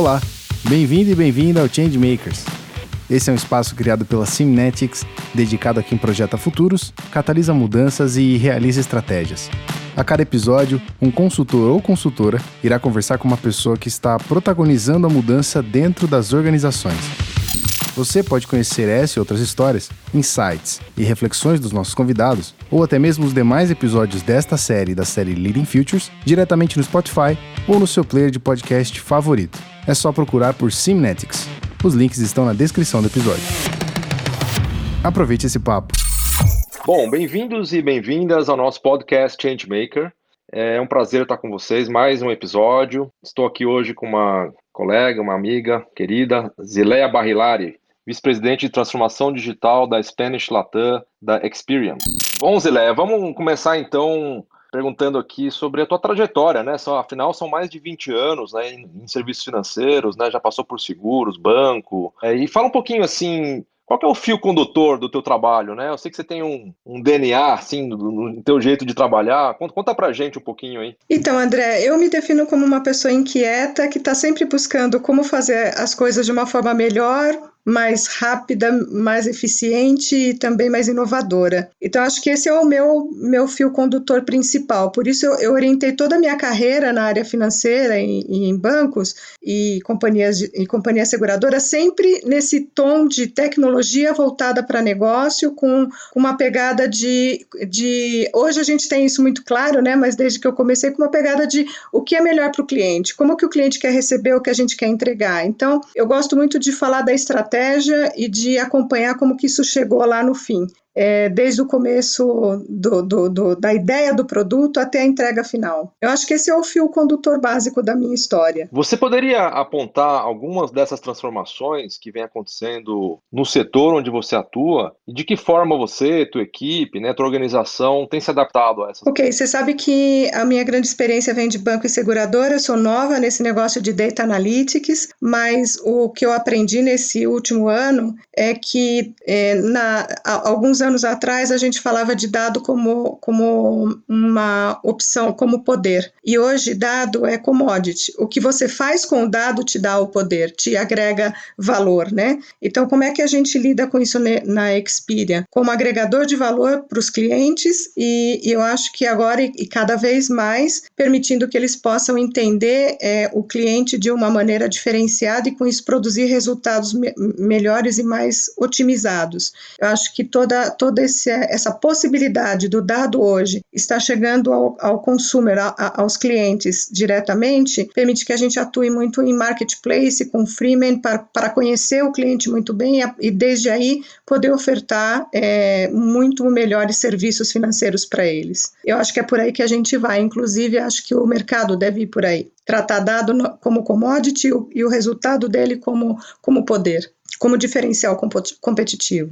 Olá, bem-vindo e bem-vinda ao Changemakers. Esse é um espaço criado pela Simnetics, dedicado a quem projeta futuros, catalisa mudanças e realiza estratégias. A cada episódio, um consultor ou consultora irá conversar com uma pessoa que está protagonizando a mudança dentro das organizações. Você pode conhecer essa e outras histórias, insights e reflexões dos nossos convidados, ou até mesmo os demais episódios desta série da série Leading Futures, diretamente no Spotify ou no seu player de podcast favorito. É só procurar por Simnetics. Os links estão na descrição do episódio. Aproveite esse papo. Bom, bem-vindos e bem-vindas ao nosso podcast Changemaker. É um prazer estar com vocês, mais um episódio. Estou aqui hoje com uma colega, uma amiga querida, Zileia Barrilari, vice-presidente de transformação digital da Spanish Latam da Experian. Bom, Zileia, vamos começar então perguntando aqui sobre a tua trajetória, né? Só, afinal, são mais de 20 anos né, em, em serviços financeiros, né? Já passou por seguros, banco. É, e fala um pouquinho assim. Qual é o fio condutor do teu trabalho, né? Eu sei que você tem um, um DNA, assim, no, no teu jeito de trabalhar. Conta, conta pra gente um pouquinho aí. Então, André, eu me defino como uma pessoa inquieta que está sempre buscando como fazer as coisas de uma forma melhor, mais rápida, mais eficiente e também mais inovadora. Então, acho que esse é o meu, meu fio condutor principal. Por isso, eu, eu orientei toda a minha carreira na área financeira e, e em bancos e companhias, de, e companhias seguradoras sempre nesse tom de tecnologia voltada para negócio, com, uma pegada de, de. Hoje a gente tem isso muito claro, né? Mas desde que eu comecei, com uma pegada de o que é melhor para o cliente, como que o cliente quer receber o que a gente quer entregar. Então, eu gosto muito de falar da estratégia estratégia e de acompanhar como que isso chegou lá no fim é, desde o começo do, do, do, da ideia do produto até a entrega final. Eu acho que esse é o fio condutor básico da minha história. Você poderia apontar algumas dessas transformações que vem acontecendo no setor onde você atua e de que forma você, tua equipe, né, tua organização tem se adaptado a essas? Ok, você sabe que a minha grande experiência vem de banco e seguradora. Eu sou nova nesse negócio de data analytics, mas o que eu aprendi nesse último ano é que é, na, alguns anos atrás a gente falava de dado como, como uma opção, como poder. E hoje dado é commodity. O que você faz com o dado te dá o poder, te agrega valor, né? Então, como é que a gente lida com isso na Expedia? Como agregador de valor para os clientes e, e, eu acho que agora e, cada vez mais permitindo que eles possam entender é, o cliente de uma maneira diferenciada e com isso produzir resultados me melhores e mais otimizados. Eu acho que toda toda essa possibilidade do dado hoje está chegando ao, ao consumer, a, a, aos clientes diretamente, permite que a gente atue muito em marketplace, com freemium, para, para conhecer o cliente muito bem e, e desde aí poder ofertar é, muito melhores serviços financeiros para eles. Eu acho que é por aí que a gente vai, inclusive acho que o mercado deve ir por aí. Tratar dado como commodity e o resultado dele como, como poder como diferencial competitivo.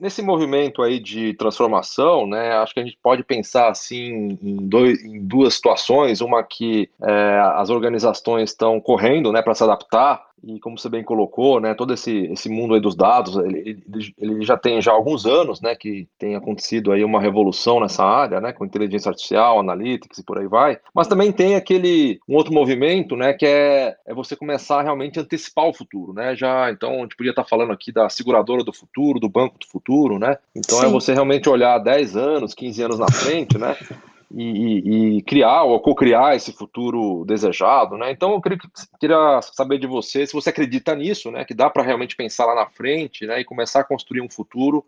Nesse movimento aí de transformação, né, acho que a gente pode pensar assim em, dois, em duas situações, uma que é, as organizações estão correndo, né, para se adaptar e como você bem colocou, né, todo esse, esse mundo aí dos dados, ele, ele, já tem já alguns anos, né, que tem acontecido aí uma revolução nessa área, né, com inteligência artificial, analytics e por aí vai, mas também tem aquele, um outro movimento, né, que é, é você começar a realmente antecipar o futuro, né, já, então, a gente podia estar falando aqui da seguradora do futuro, do banco do futuro, né, então é Sim. é você realmente olhar 10 anos, 15 anos na frente, né, e, e, criar ou co-criar esse futuro desejado, né? Então eu queria, queria, saber de você se você acredita nisso, né? Que dá para realmente pensar lá na frente, né? E começar a construir um futuro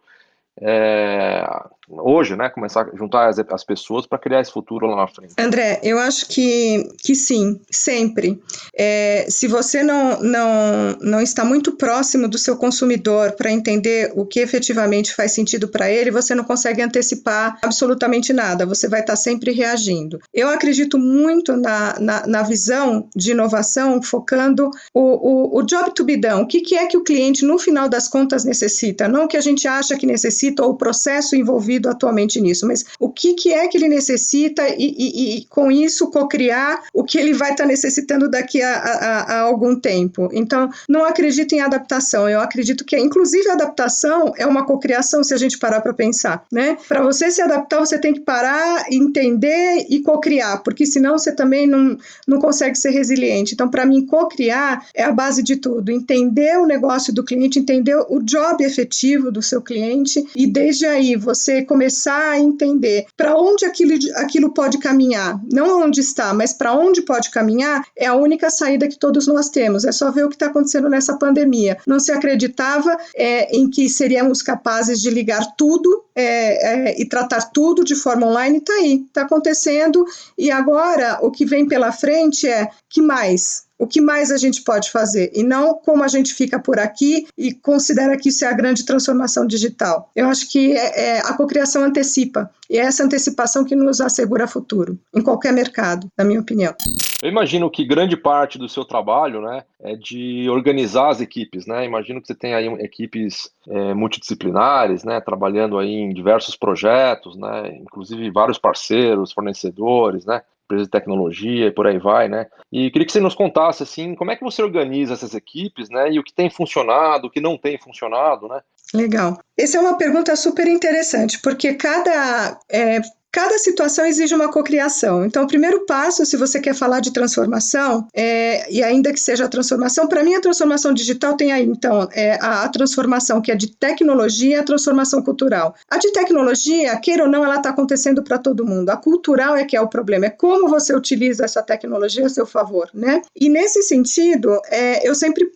é, hoje, né, começar a juntar as, as pessoas para criar esse futuro lá na frente. André, eu acho que, que sim, sempre. É, se você não, não, não está muito próximo do seu consumidor para entender o que efetivamente faz sentido para ele, você não consegue antecipar absolutamente nada, você vai estar sempre reagindo. Eu acredito muito na, na, na visão de inovação, focando o, o, o job to be done, o que, que é que o cliente, no final das contas, necessita, não o que a gente acha que necessita necessita ou o processo envolvido atualmente nisso, mas o que, que é que ele necessita e, e, e com isso co-criar o que ele vai estar tá necessitando daqui a, a, a, algum tempo. Então, não acredito em adaptação, eu acredito que, inclusive, a adaptação é uma cocriação, se a gente parar para pensar, né? Para você se adaptar, você tem que parar, entender e cocriar, porque senão você também não, não consegue ser resiliente. Então, para mim, cocriar é a base de tudo, entender o negócio do cliente, entender o job efetivo do seu cliente e desde aí você começar a entender para onde aquilo, aquilo pode caminhar, não onde está, mas para onde pode caminhar, é a única saída que todos nós temos. É só ver o que está acontecendo nessa pandemia. Não se acreditava é, em que seríamos capazes de ligar tudo é, é, e tratar tudo de forma online, está aí, está acontecendo. E agora o que vem pela frente é que mais? O que mais a gente pode fazer e não como a gente fica por aqui e considera que isso é a grande transformação digital. Eu acho que é, é, a cocriação antecipa e é essa antecipação que nos assegura futuro em qualquer mercado, na minha opinião. Eu imagino que grande parte do seu trabalho, né, é de organizar as equipes, né? Imagino que você tem aí equipes é, multidisciplinares, né, trabalhando aí em diversos projetos, né, inclusive vários parceiros, fornecedores, né, empresas de tecnologia e por aí vai, né? E queria que você nos contasse assim, como é que você organiza essas equipes, né? E o que tem funcionado, o que não tem funcionado, né? Legal. Essa é uma pergunta super interessante, porque cada é, Cada situação exige uma cocriação. Então, o primeiro passo, se você quer falar de transformação, é, e ainda que seja a transformação, para mim a transformação digital tem aí, então, é a, a, transformação que é de tecnologia e a transformação cultural. A de tecnologia, queira ou não, ela está acontecendo para todo mundo. A cultural é que é o problema, é como você utiliza essa tecnologia a seu favor, né? E nesse sentido, é, eu sempre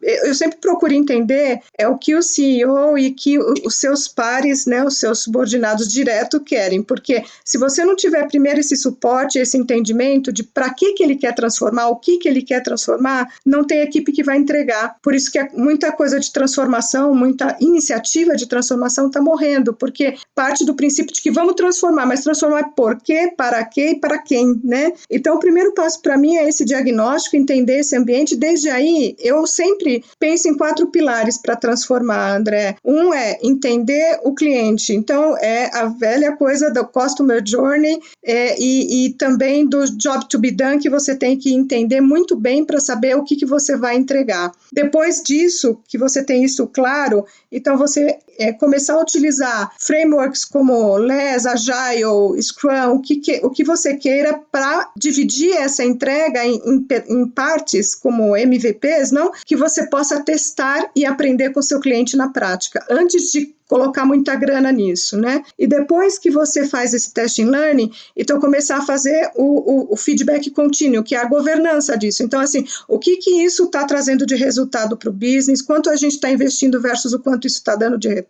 eu sempre procuro entender é o que o CEO e que os seus pares, né, os seus subordinados direto querem, porque se você não tiver primeiro esse suporte, esse entendimento de para que que ele quer transformar, o que que ele quer transformar, não tem equipe que vai entregar. Por isso que é muita coisa de transformação, muita iniciativa de transformação está morrendo, porque parte do princípio de que vamos transformar, mas transformar por quê, para quê e para quem, né? Então o primeiro passo para mim é esse diagnóstico, entender esse ambiente. Desde aí eu sempre penso em quatro pilares para transformar, André. Um é entender o cliente, então é a velha coisa do customer journey é, e, e, também do job to be done que você tem que entender muito bem para saber o que, que você vai entregar. Depois disso, que você tem isso claro, então você é, começar a utilizar frameworks como LES, Agile, Scrum, o que, que o que você queira para dividir essa entrega em, em, em partes como MVPs, não? Que você possa testar e aprender com seu cliente na prática, antes de colocar muita grana nisso, né? E depois que você faz esse testing learning, então começar a fazer o, o, o feedback contínuo, que é a governança disso. Então, assim, o que que isso está trazendo de resultado para o business, quanto a gente está investindo versus o quanto isso está dando de retorno,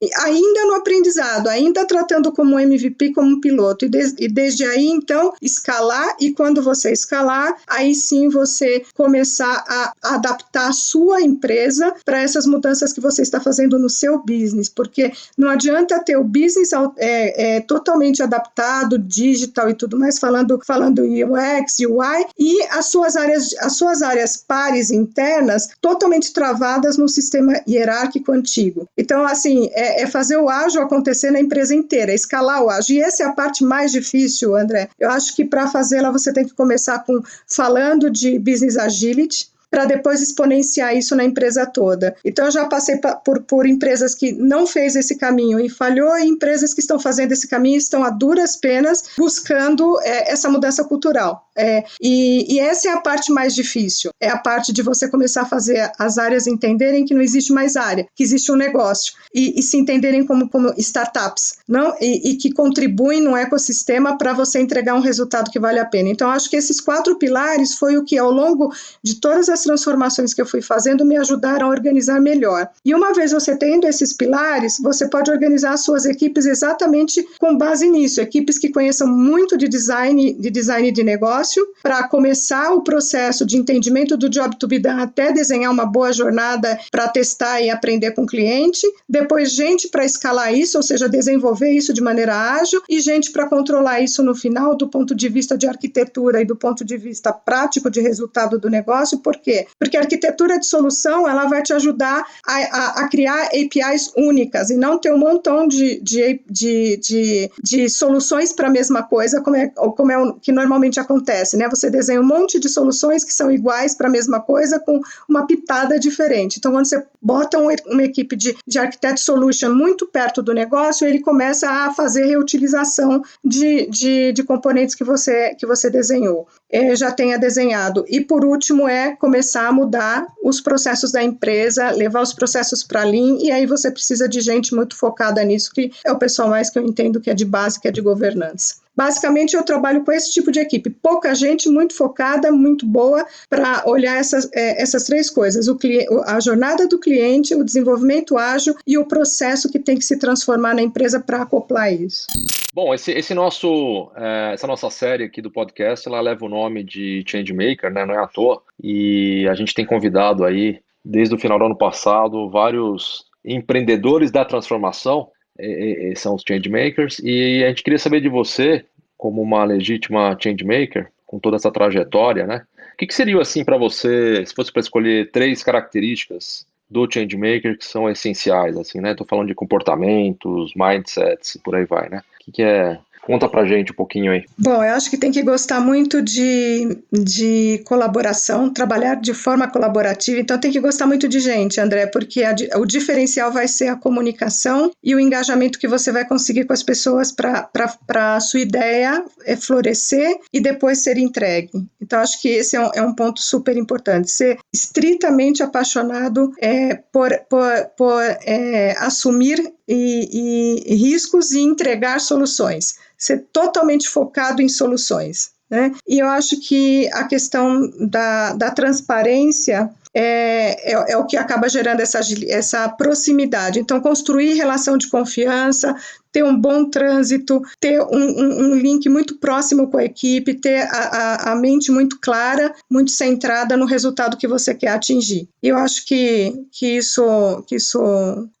e ainda no aprendizado, ainda tratando como MVP, como um piloto, e, de, e desde aí, então, escalar, e quando você escalar, aí sim você começar a adaptar a sua empresa para essas mudanças que você está fazendo no seu business porque não adianta ter o business é, é, totalmente adaptado, digital e tudo mais, falando, falando UX, UI, e as suas áreas, as suas áreas pares internas totalmente travadas no sistema hierárquico antigo. Então, assim, é, é fazer o ágil acontecer na empresa inteira, escalar o ágil. E essa é a parte mais difícil, André. Eu acho que para fazê-la você tem que começar com falando de business agility, para depois exponenciar isso na empresa toda. Então, eu já passei por, por empresas que não fez esse caminho e falhou, e empresas que estão fazendo esse caminho estão a duras penas buscando é, essa mudança cultural. É, e, e, essa é a parte mais difícil, é a parte de você começar a fazer as áreas entenderem que não existe mais área, que existe um negócio, e, e se entenderem como, como startups, não? E, e que contribuem no ecossistema para você entregar um resultado que vale a pena. Então, acho que esses quatro pilares foi o que, ao longo de todas as transformações que eu fui fazendo, me ajudaram a organizar melhor. E uma vez você tendo esses pilares, você pode organizar as suas equipes exatamente com base nisso, equipes que conheçam muito de design, de design de negócio negócio, para começar o processo de entendimento do job to be done até desenhar uma boa jornada para testar e aprender com o cliente, depois gente para escalar isso, ou seja, desenvolver isso de maneira ágil e gente para controlar isso no final do ponto de vista de arquitetura e do ponto de vista prático de resultado do negócio. Por quê? Porque a arquitetura de solução ela vai te ajudar a, a, a criar APIs únicas e não ter um montão de, de, de, de, de soluções para a mesma coisa, como é, como é o que normalmente acontece. Né? Você desenha um monte de soluções que são iguais para a mesma coisa com uma pitada diferente. Então, quando você bota um, uma equipe de, de architect solution muito perto do negócio, ele começa a fazer reutilização de, de, de componentes que você, que você desenhou, é, já tenha desenhado. E por último é começar a mudar os processos da empresa, levar os processos para Lean, e aí você precisa de gente muito focada nisso, que é o pessoal mais que eu entendo que é de base, que é de governança. Basicamente, eu trabalho com esse tipo de equipe, pouca gente, muito focada, muito boa para olhar essas, é, essas três coisas: o a jornada do cliente, o desenvolvimento ágil e o processo que tem que se transformar na empresa para acoplar isso. Bom, esse, esse nosso, é, essa nossa série aqui do podcast, ela leva o nome de Changemaker, né? Não é à toa. E a gente tem convidado aí, desde o final do ano passado, vários empreendedores da transformação e, e, são os changemakers, e a gente queria saber de você, como uma legítima changemaker, com toda essa trajetória, né? O que, que seria assim para você, se fosse para escolher três características do changemaker que são essenciais, assim, né? Estou falando de comportamentos, mindsets, por aí vai, né? O que, que é Conta pra gente um pouquinho aí. Bom, eu acho que tem que gostar muito de, de colaboração, trabalhar de forma colaborativa, então tem que gostar muito de gente, André, porque a, o diferencial vai ser a comunicação e o engajamento que você vai conseguir com as pessoas para a sua ideia é florescer e depois ser entregue. Então, acho que esse é um, é um ponto super importante. Ser estritamente apaixonado é, por, por, por é, assumir e, e, riscos e entregar soluções ser totalmente focado em soluções. Né? E eu acho que a questão da, da transparência é, é, é, o que acaba gerando essa, essa proximidade. Então, construir relação de confiança, ter um bom trânsito, ter um, um, um link muito próximo com a equipe, ter a, a, a, mente muito clara, muito centrada no resultado que você quer atingir. Eu acho que, que, isso, que isso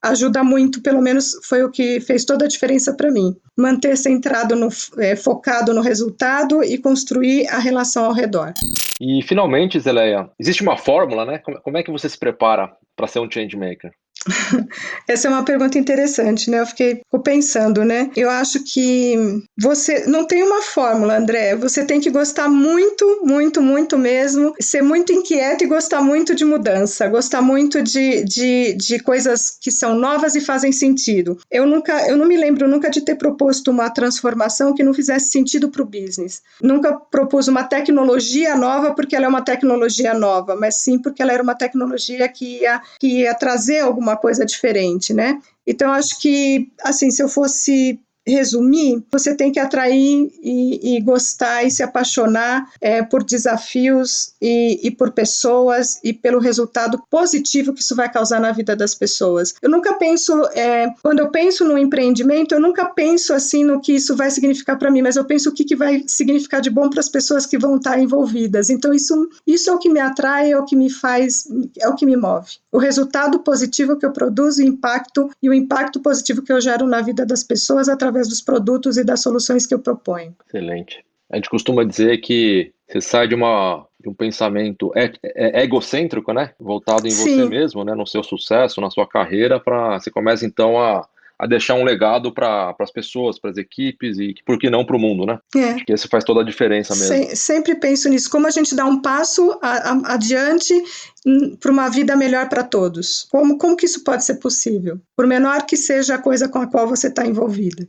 ajuda muito, pelo menos foi o que fez toda a diferença para mim. Manter centrado, no, é, focado no resultado e construir a relação ao redor. E finalmente, Zeleia, existe uma fórmula, né? Como é que você se prepara para ser um change maker? Essa é uma pergunta interessante, né? Eu fiquei pensando, né? Eu acho que você não tem uma fórmula, André. Você tem que gostar muito, muito, muito mesmo, ser muito inquieto e gostar muito de mudança, gostar muito de, de, de coisas que são novas e fazem sentido. Eu nunca, eu não me lembro nunca de ter proposto uma transformação que não fizesse sentido para o business. Nunca propus uma tecnologia nova porque ela é uma tecnologia nova, mas sim porque ela era uma tecnologia que ia, que ia trazer alguma uma coisa diferente, né? Então, acho que, assim, se eu fosse resumir, você tem que atrair e, e gostar e se apaixonar é, por desafios e, e, por pessoas e pelo resultado positivo que isso vai causar na vida das pessoas. Eu nunca penso, é, quando eu penso no empreendimento, eu nunca penso assim no que isso vai significar para mim, mas eu penso o que, que vai significar de bom para as pessoas que vão estar envolvidas. Então isso, isso é o que me atrai, é o que me faz, é o que me move. O resultado positivo que eu produzo, o impacto e o impacto positivo que eu gero na vida das pessoas através através dos produtos e das soluções que eu proponho. Excelente. A gente costuma dizer que você sai de, uma, de um pensamento é, é, egocêntrico, né? Voltado em Sim. você mesmo, né? No seu sucesso, na sua carreira, para você começa então a, a deixar um legado para as pessoas, para as equipes e, por que não, para o mundo, né? É. Acho que isso faz toda a diferença mesmo. Se, sempre penso nisso. Como a gente dá um passo a, a, adiante para uma vida melhor para todos? Como, como que isso pode ser possível? Por menor que seja a coisa com a qual você está envolvida.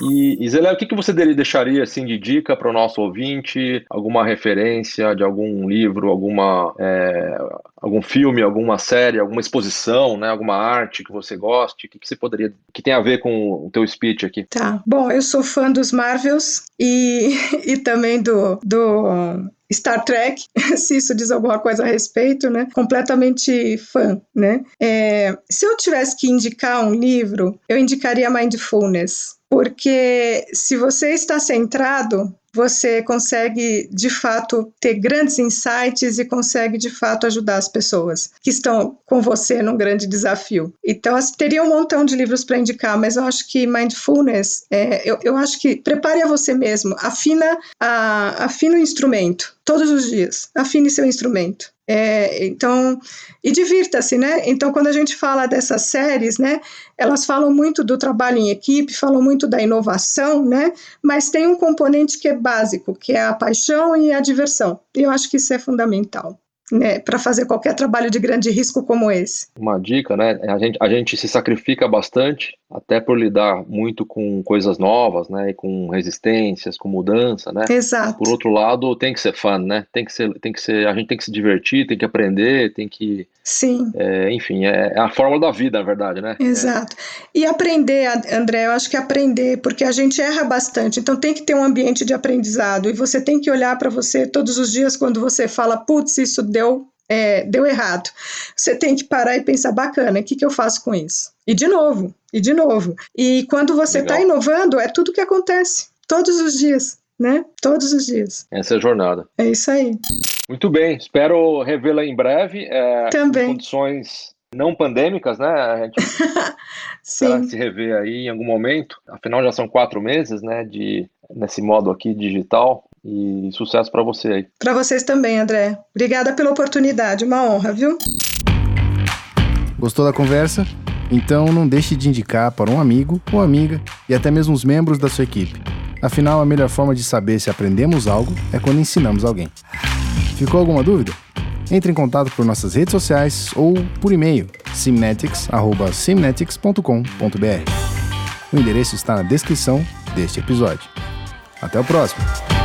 E, Zelé, o que, que você deixaria assim de dica para o nosso ouvinte? Alguma referência de algum livro, alguma, é, algum filme, alguma série, alguma exposição, né? alguma arte que você goste? O que, que você poderia. que tem a ver com o teu speech aqui? Tá. Bom, eu sou fã dos Marvels e, e também do, do Star Trek, se isso diz alguma coisa a respeito, né? Completamente fã, né? É, se eu tivesse que indicar um livro, eu indicaria Mindfulness porque se você está centrado, você consegue de fato ter grandes insights e consegue de fato ajudar as pessoas que estão com você num grande desafio. Então, assim, teria um montão de livros para indicar, mas eu acho que mindfulness, é, eu, eu acho que prepare a você mesmo, afina, a, afina o instrumento todos os dias, afine seu instrumento. É, então, e divirta-se, né? Então, quando a gente fala dessas séries, né, elas falam muito do trabalho em equipe, falam muito da inovação, né? Mas tem um componente que é básico, que é a paixão e a diversão. E eu acho que isso é fundamental né, para fazer qualquer trabalho de grande risco como esse. Uma dica, né? A gente, a gente se sacrifica bastante, até por lidar muito com coisas novas, né? E com resistências, com mudança, né? Exato. Por outro lado, tem que ser fã, né? Tem que ser, tem que ser, a gente tem que se divertir, tem que aprender, tem que. Sim. É, enfim, é, é, a fórmula da vida, na verdade, né? Exato. E aprender, André, eu acho que aprender, porque a gente erra bastante, então tem que ter um ambiente de aprendizado e você tem que olhar para você todos os dias quando você fala, putz, isso deu deu, é, deu errado. Você tem que parar e pensar, bacana, o que, que eu faço com isso? E de novo, e de novo. E quando você está inovando, é tudo que acontece, todos os dias, né? Todos os dias. Essa é a jornada. É isso aí. Muito bem, espero revê-la em breve. É, Também. Em condições não pandêmicas, né? A gente Sim. se rever aí em algum momento. Afinal, já são quatro meses, né? De, nesse modo aqui digital. E sucesso para você aí. Para vocês também, André. Obrigada pela oportunidade, uma honra, viu? Gostou da conversa? Então não deixe de indicar para um amigo ou amiga e até mesmo os membros da sua equipe. Afinal, a melhor forma de saber se aprendemos algo é quando ensinamos alguém. Ficou alguma dúvida? Entre em contato por nossas redes sociais ou por e-mail simnetics@simnetics.com.br. O endereço está na descrição deste episódio. Até o próximo!